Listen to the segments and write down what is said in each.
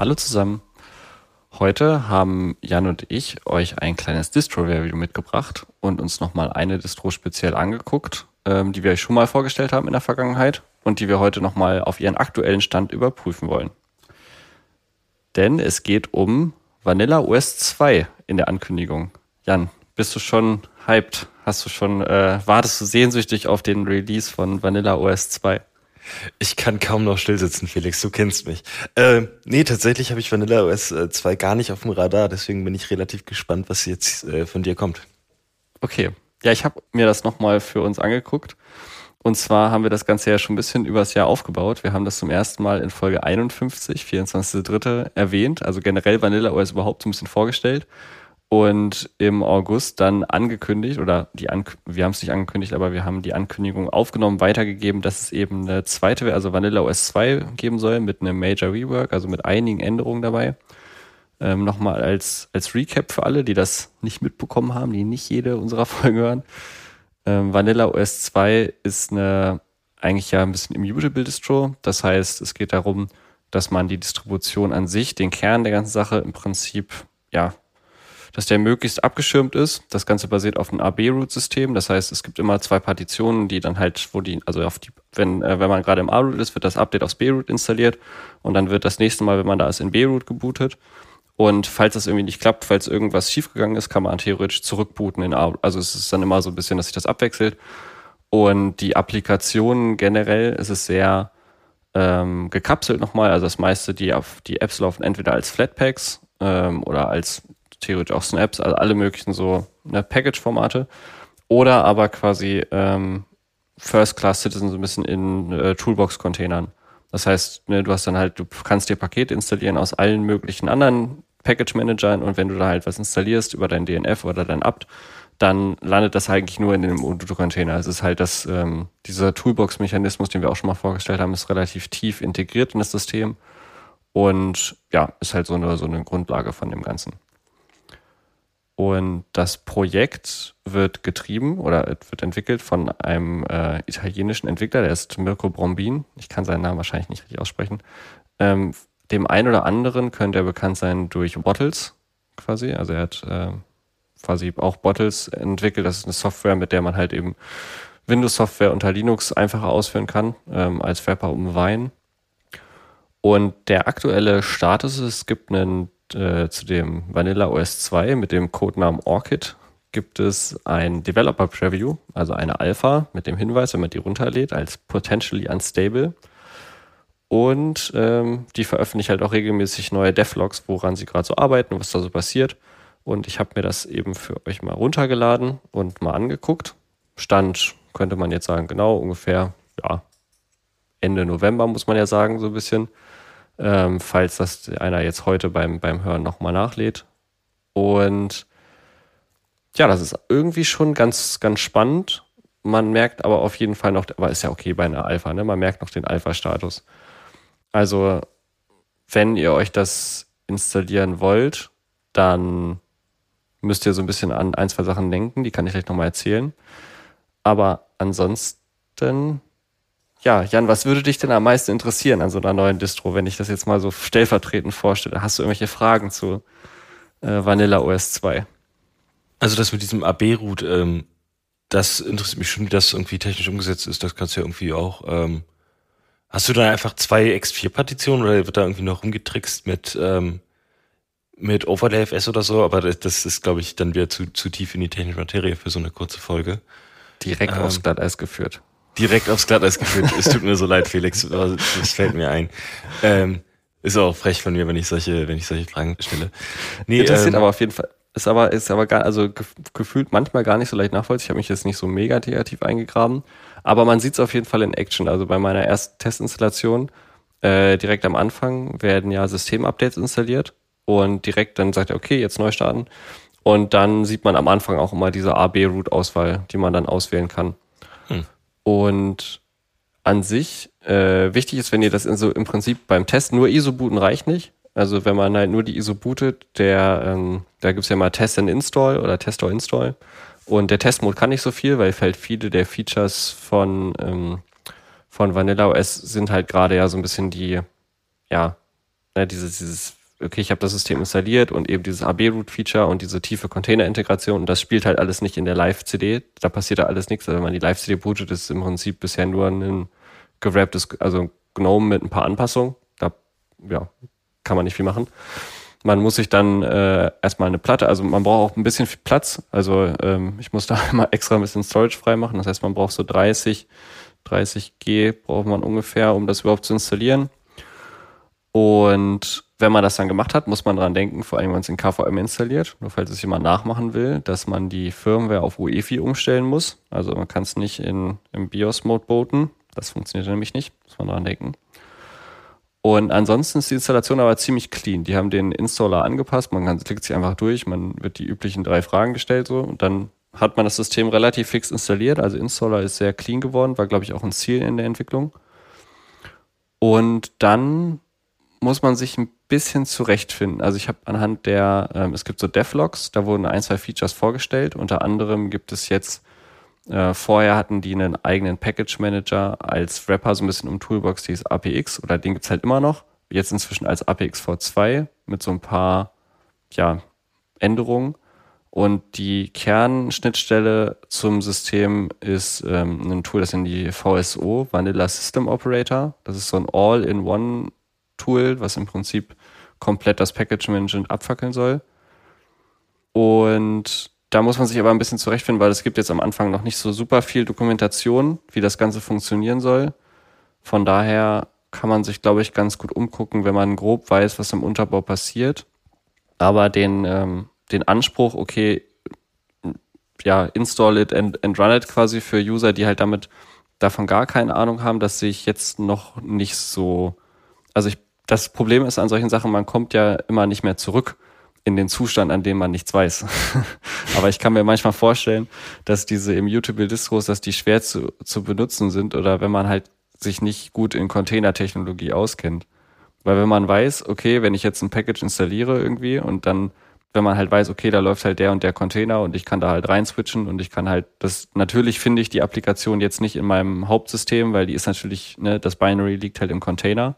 Hallo zusammen. Heute haben Jan und ich euch ein kleines Distro-Review mitgebracht und uns nochmal eine Distro speziell angeguckt, ähm, die wir euch schon mal vorgestellt haben in der Vergangenheit und die wir heute nochmal auf ihren aktuellen Stand überprüfen wollen. Denn es geht um Vanilla OS 2 in der Ankündigung. Jan, bist du schon hyped? Hast du schon, äh, wartest du sehnsüchtig auf den Release von Vanilla OS 2? Ich kann kaum noch stillsitzen, Felix, du kennst mich. Äh, nee, tatsächlich habe ich Vanilla OS 2 äh, gar nicht auf dem Radar, deswegen bin ich relativ gespannt, was jetzt äh, von dir kommt. Okay. Ja, ich habe mir das nochmal für uns angeguckt. Und zwar haben wir das Ganze ja schon ein bisschen übers Jahr aufgebaut. Wir haben das zum ersten Mal in Folge 51, 24.3. erwähnt, also generell Vanilla OS überhaupt so ein bisschen vorgestellt und im August dann angekündigt, oder die An wir haben es nicht angekündigt, aber wir haben die Ankündigung aufgenommen, weitergegeben, dass es eben eine zweite, also Vanilla OS 2 geben soll mit einem Major Rework, also mit einigen Änderungen dabei. Ähm, Nochmal als, als Recap für alle, die das nicht mitbekommen haben, die nicht jede unserer Folgen hören. Ähm, Vanilla OS 2 ist eine eigentlich ja ein bisschen immutable Distro. Das heißt, es geht darum, dass man die Distribution an sich, den Kern der ganzen Sache im Prinzip ja dass der möglichst abgeschirmt ist. Das Ganze basiert auf einem AB-Root-System. Das heißt, es gibt immer zwei Partitionen, die dann halt, wo die, also auf die, wenn, äh, wenn man gerade im A-Root ist, wird das Update aufs B-Root installiert und dann wird das nächste Mal, wenn man da ist, in B-Root gebootet. Und falls das irgendwie nicht klappt, falls irgendwas schiefgegangen ist, kann man theoretisch zurückbooten in A. Also es ist dann immer so ein bisschen, dass sich das abwechselt. Und die Applikationen generell ist es sehr ähm, gekapselt nochmal. Also das meiste, die auf die Apps laufen entweder als Flatpaks ähm, oder als theoretisch auch Snaps, also alle möglichen so ne, Package-Formate. Oder aber quasi ähm, First-Class Citizen so ein bisschen in äh, Toolbox-Containern. Das heißt, ne, du hast dann halt, du kannst dir Pakete installieren aus allen möglichen anderen Package-Managern und wenn du da halt was installierst über dein DNF oder dein apt, dann landet das eigentlich nur in dem Ubuntu-Container. Es ist halt das, ähm, dieser Toolbox-Mechanismus, den wir auch schon mal vorgestellt haben, ist relativ tief integriert in das System und ja, ist halt so eine, so eine Grundlage von dem Ganzen. Und das Projekt wird getrieben oder wird entwickelt von einem äh, italienischen Entwickler, der ist Mirko Brombin. Ich kann seinen Namen wahrscheinlich nicht richtig aussprechen. Ähm, dem einen oder anderen könnte er bekannt sein durch Bottles quasi. Also er hat äh, quasi auch Bottles entwickelt. Das ist eine Software, mit der man halt eben Windows-Software unter Linux einfacher ausführen kann, ähm, als Wrapper um Wein. Und der aktuelle Status ist, es gibt einen äh, zu dem Vanilla OS 2 mit dem Codenamen Orchid gibt es ein Developer Preview, also eine Alpha mit dem Hinweis, wenn man die runterlädt, als potentially unstable. Und ähm, die veröffentlicht halt auch regelmäßig neue Devlogs, woran sie gerade so arbeiten, was da so passiert. Und ich habe mir das eben für euch mal runtergeladen und mal angeguckt. Stand, könnte man jetzt sagen, genau ungefähr, ja, Ende November muss man ja sagen, so ein bisschen ähm, falls das einer jetzt heute beim, beim Hören nochmal nachlädt. Und ja, das ist irgendwie schon ganz, ganz spannend. Man merkt aber auf jeden Fall noch, aber ist ja okay bei einer Alpha, ne? Man merkt noch den Alpha-Status. Also, wenn ihr euch das installieren wollt, dann müsst ihr so ein bisschen an ein, zwei Sachen denken, die kann ich gleich nochmal erzählen. Aber ansonsten ja, Jan, was würde dich denn am meisten interessieren an so einer neuen Distro, wenn ich das jetzt mal so stellvertretend vorstelle? Hast du irgendwelche Fragen zu äh, Vanilla OS 2? Also das mit diesem AB-Root, ähm, das interessiert mich schon, wie das irgendwie technisch umgesetzt ist. Das kannst du ja irgendwie auch. Ähm, hast du da einfach zwei X4-Partitionen oder wird da irgendwie noch rumgetrickst mit ähm, mit Overlay FS oder so? Aber das, das ist, glaube ich, dann wieder zu, zu tief in die technische Materie für so eine kurze Folge. Direkt ähm, aufs Glatteis geführt direkt aufs Glatteis geführt. es tut mir so leid, Felix, das fällt mir ein. Ähm, ist auch frech von mir, wenn ich solche, wenn ich solche Fragen stelle. Nee, Interessiert ähm, aber auf jeden Fall. Ist aber, ist aber gar, also gefühlt manchmal gar nicht so leicht nachvollziehbar. Ich habe mich jetzt nicht so mega negativ eingegraben. Aber man sieht es auf jeden Fall in Action. Also bei meiner ersten Testinstallation, äh, direkt am Anfang werden ja Systemupdates installiert und direkt dann sagt er, okay, jetzt neu starten. Und dann sieht man am Anfang auch immer diese A-B-Root-Auswahl, die man dann auswählen kann. Hm. Und an sich, äh, wichtig ist, wenn ihr das in so im Prinzip beim Test nur ISO booten reicht nicht. Also wenn man halt nur die ISO bootet, der, ähm, da gibt's ja mal Test and Install oder Test or Install. Und der Testmode kann nicht so viel, weil halt viele der Features von, ähm, von Vanilla OS sind halt gerade ja so ein bisschen die, ja, ja, dieses, dieses, okay, ich habe das System installiert und eben dieses AB-Root-Feature und diese tiefe Container-Integration und das spielt halt alles nicht in der Live-CD. Da passiert da alles nichts. Also wenn man die Live-CD bootet, ist im Prinzip bisher nur ein gewrapptes, also GNOME mit ein paar Anpassungen. Da, ja, kann man nicht viel machen. Man muss sich dann äh, erstmal eine Platte, also man braucht auch ein bisschen Platz. Also ähm, ich muss da immer extra ein bisschen Storage freimachen. Das heißt, man braucht so 30, 30 G braucht man ungefähr, um das überhaupt zu installieren. Und wenn man das dann gemacht hat, muss man dran denken, vor allem wenn man es in KVM installiert, nur falls es jemand nachmachen will, dass man die Firmware auf UEFI umstellen muss. Also man kann es nicht in, im BIOS-Mode booten. Das funktioniert nämlich nicht, muss man dran denken. Und ansonsten ist die Installation aber ziemlich clean. Die haben den Installer angepasst, man kann, klickt sich einfach durch, man wird die üblichen drei Fragen gestellt so und dann hat man das System relativ fix installiert. Also Installer ist sehr clean geworden, war glaube ich auch ein Ziel in der Entwicklung. Und dann muss man sich ein bisschen zurechtfinden. Also ich habe anhand der, ähm, es gibt so Devlogs, da wurden ein, zwei Features vorgestellt. Unter anderem gibt es jetzt, äh, vorher hatten die einen eigenen Package Manager als Wrapper, so ein bisschen um Toolbox, die ist APX, oder den gibt's halt immer noch. Jetzt inzwischen als APX V2 mit so ein paar, ja, Änderungen. Und die Kernschnittstelle zum System ist ähm, ein Tool, das in die VSO, Vanilla System Operator. Das ist so ein All-in-One Tool, was im Prinzip komplett das Package Management abfackeln soll. Und da muss man sich aber ein bisschen zurechtfinden, weil es gibt jetzt am Anfang noch nicht so super viel Dokumentation, wie das Ganze funktionieren soll. Von daher kann man sich, glaube ich, ganz gut umgucken, wenn man grob weiß, was im Unterbau passiert. Aber den, ähm, den Anspruch, okay, ja, install it and, and run it quasi für User, die halt damit davon gar keine Ahnung haben, das sehe ich jetzt noch nicht so. Also ich das Problem ist an solchen Sachen, man kommt ja immer nicht mehr zurück in den Zustand, an dem man nichts weiß. Aber ich kann mir manchmal vorstellen, dass diese immutable Distros, dass die schwer zu, zu benutzen sind oder wenn man halt sich nicht gut in Containertechnologie auskennt. Weil wenn man weiß, okay, wenn ich jetzt ein Package installiere irgendwie und dann, wenn man halt weiß, okay, da läuft halt der und der Container und ich kann da halt rein switchen und ich kann halt, das, natürlich finde ich die Applikation jetzt nicht in meinem Hauptsystem, weil die ist natürlich, ne, das Binary liegt halt im Container.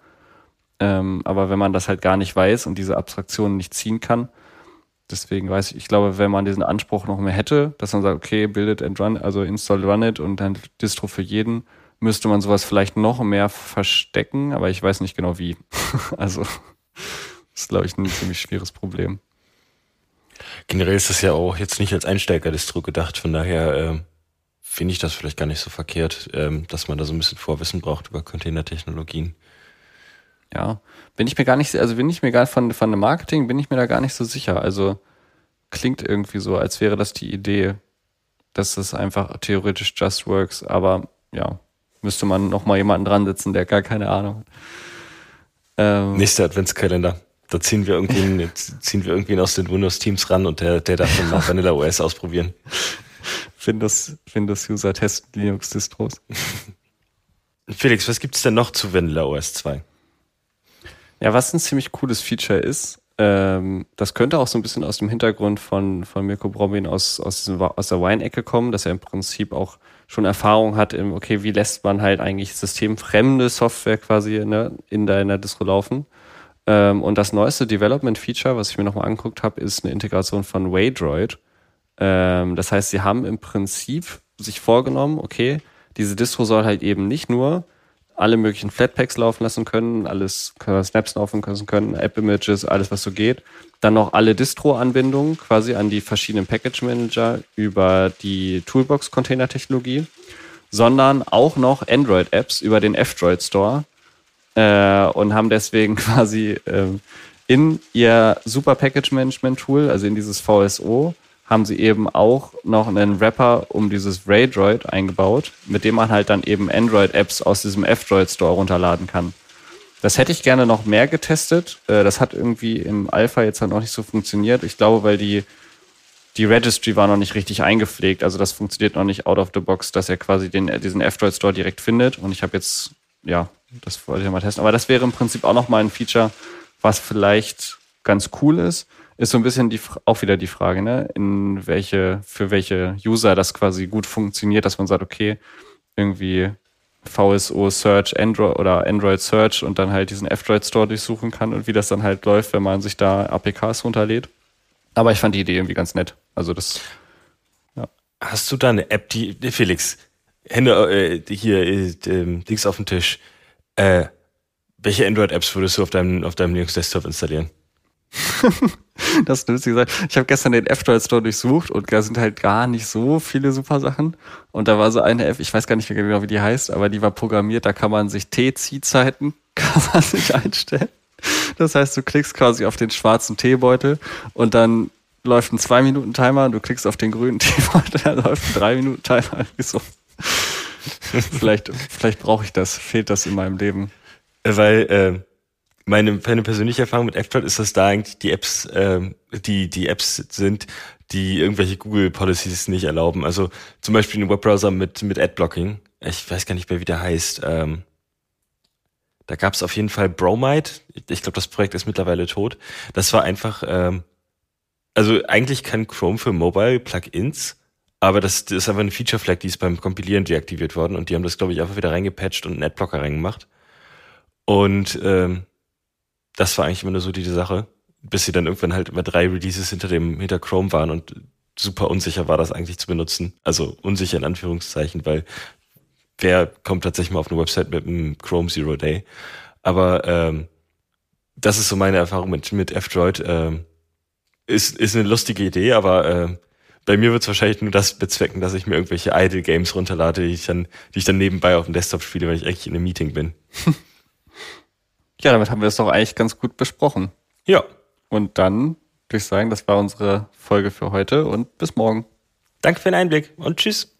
Ähm, aber wenn man das halt gar nicht weiß und diese Abstraktionen nicht ziehen kann, deswegen weiß ich, ich glaube, wenn man diesen Anspruch noch mehr hätte, dass man sagt, okay, build it and run, also install run it und dann Distro für jeden, müsste man sowas vielleicht noch mehr verstecken, aber ich weiß nicht genau wie. also, das ist, glaube ich, ein ziemlich schweres Problem. Generell ist das ja auch jetzt nicht als Einsteiger-Distro gedacht, von daher äh, finde ich das vielleicht gar nicht so verkehrt, ähm, dass man da so ein bisschen Vorwissen braucht über Containertechnologien. Ja, bin ich mir gar nicht, also bin ich mir gar von, von dem Marketing, bin ich mir da gar nicht so sicher. Also klingt irgendwie so, als wäre das die Idee, dass das einfach theoretisch just works, aber ja, müsste man noch mal jemanden dran sitzen, der gar keine Ahnung hat. Ähm, Nächster Adventskalender. Da ziehen wir irgendwie, ziehen wir irgendwie aus den Windows-Teams ran und der, der darf dann mal Vanilla OS ausprobieren. Windows, Windows User testen Linux Distros. Felix, was gibt's denn noch zu Vanilla OS 2? Ja, was ein ziemlich cooles Feature ist, ähm, das könnte auch so ein bisschen aus dem Hintergrund von, von Mirko Bromin aus, aus, diesem, aus der Wine-Ecke kommen, dass er im Prinzip auch schon Erfahrung hat im, okay, wie lässt man halt eigentlich systemfremde Software quasi ne, in deiner Distro laufen. Ähm, und das neueste Development-Feature, was ich mir nochmal angeguckt habe, ist eine Integration von Waydroid. Ähm, das heißt, sie haben im Prinzip sich vorgenommen, okay, diese Distro soll halt eben nicht nur alle möglichen Flatpaks laufen lassen können, alles Snaps laufen lassen können, App-Images, alles was so geht. Dann noch alle Distro-Anbindungen quasi an die verschiedenen Package-Manager über die Toolbox-Container-Technologie, sondern auch noch Android-Apps über den F-Droid Store äh, und haben deswegen quasi äh, in ihr Super Package-Management-Tool, also in dieses VSO, haben sie eben auch noch einen Wrapper um dieses Raydroid eingebaut, mit dem man halt dann eben Android-Apps aus diesem F-Droid Store runterladen kann. Das hätte ich gerne noch mehr getestet. Äh, das hat irgendwie im Alpha jetzt halt noch nicht so funktioniert. Ich glaube, weil die, die Registry war noch nicht richtig eingepflegt. Also das funktioniert noch nicht out of the box, dass er quasi den, diesen F-Droid Store direkt findet. Und ich habe jetzt, ja, das wollte ich mal testen. Aber das wäre im Prinzip auch noch mal ein Feature, was vielleicht ganz cool ist ist so ein bisschen die, auch wieder die Frage, ne? in welche, für welche User das quasi gut funktioniert, dass man sagt, okay, irgendwie VSO Search Android oder Android Search und dann halt diesen F-Droid Store durchsuchen kann und wie das dann halt läuft, wenn man sich da APKs runterlädt. Aber ich fand die Idee irgendwie ganz nett. Also das. Ja. Hast du da eine App, die Felix Hände äh, hier äh, Dings auf dem Tisch? Äh, welche Android-Apps würdest du auf deinem auf deinem Linux Desktop installieren? das ist lustig gesagt. Ich habe gestern den F-Droid Store durchsucht und da sind halt gar nicht so viele super Sachen. Und da war so eine App, ich weiß gar nicht mehr genau, wie die heißt, aber die war programmiert, da kann man sich T-Ziehzeiten kann man sich einstellen. Das heißt, du klickst quasi auf den schwarzen Teebeutel und dann läuft ein 2-Minuten-Timer und du klickst auf den grünen Teebeutel, dann läuft ein 3-Minuten-Timer. So. vielleicht vielleicht brauche ich das, fehlt das in meinem Leben. Weil äh, meine, meine persönliche Erfahrung mit F-Droid ist, dass da eigentlich die Apps, ähm, die, die Apps sind, die irgendwelche Google Policies nicht erlauben. Also zum Beispiel ein Webbrowser mit, mit Adblocking. Ich weiß gar nicht mehr, wie der heißt. Ähm, da gab es auf jeden Fall Bromide. Ich glaube, das Projekt ist mittlerweile tot. Das war einfach, ähm, also eigentlich kann Chrome für Mobile Plugins, aber das, das ist einfach eine Feature Flag, die ist beim Kompilieren deaktiviert worden und die haben das, glaube ich, einfach wieder reingepatcht und einen Adblocker reingemacht. Und ähm, das war eigentlich immer nur so die Sache, bis sie dann irgendwann halt über drei Releases hinter dem, hinter Chrome waren und super unsicher war das eigentlich zu benutzen. Also unsicher in Anführungszeichen, weil wer kommt tatsächlich mal auf eine Website mit einem Chrome Zero Day? Aber ähm, das ist so meine Erfahrung mit, mit F-Droid. Ähm, ist, ist eine lustige Idee, aber äh, bei mir wird es wahrscheinlich nur das bezwecken, dass ich mir irgendwelche Idle Games runterlade, die ich dann, die ich dann nebenbei auf dem Desktop spiele, weil ich eigentlich in einem Meeting bin. Ja, damit haben wir es doch eigentlich ganz gut besprochen. Ja. Und dann würde ich sagen, das war unsere Folge für heute und bis morgen. Danke für den Einblick und tschüss.